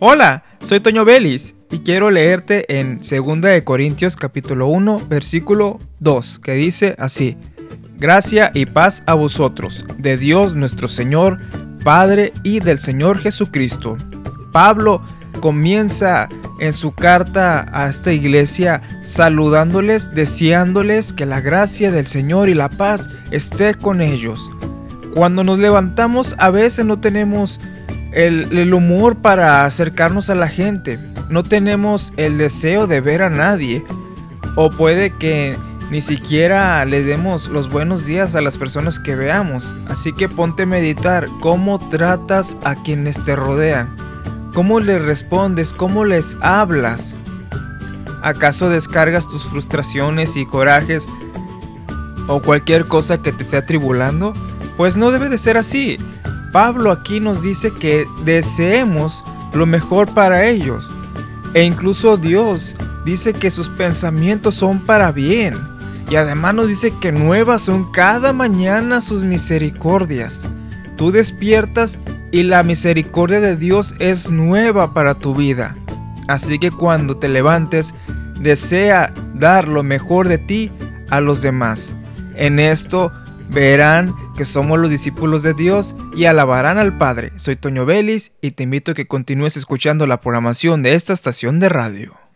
Hola, soy Toño Vélez y quiero leerte en 2 de Corintios capítulo 1, versículo 2, que dice así: Gracia y paz a vosotros, de Dios nuestro Señor, Padre y del Señor Jesucristo. Pablo comienza en su carta a esta iglesia saludándoles, deseándoles que la gracia del Señor y la paz esté con ellos. Cuando nos levantamos a veces no tenemos el, humor para acercarnos a la gente. No tenemos el deseo de ver a nadie. O puede que ni siquiera le demos los buenos días a las personas que veamos. Así que ponte a meditar cómo tratas a quienes te rodean. ¿Cómo les respondes? ¿Cómo les hablas? ¿Acaso descargas tus frustraciones y corajes o cualquier cosa que te esté atribulando? Pues no debe de ser así. Pablo aquí nos dice que deseemos lo mejor para ellos. E incluso Dios dice que sus pensamientos son para bien. Y además nos dice que nuevas son cada mañana sus misericordias. Tú despiertas y la misericordia de Dios es nueva para tu vida. Así que cuando te levantes, desea dar lo mejor de ti a los demás. En esto verán que somos los discípulos de Dios y alabarán al Padre. Soy Toño Vélez y te invito a que continúes escuchando la programación de esta estación de radio.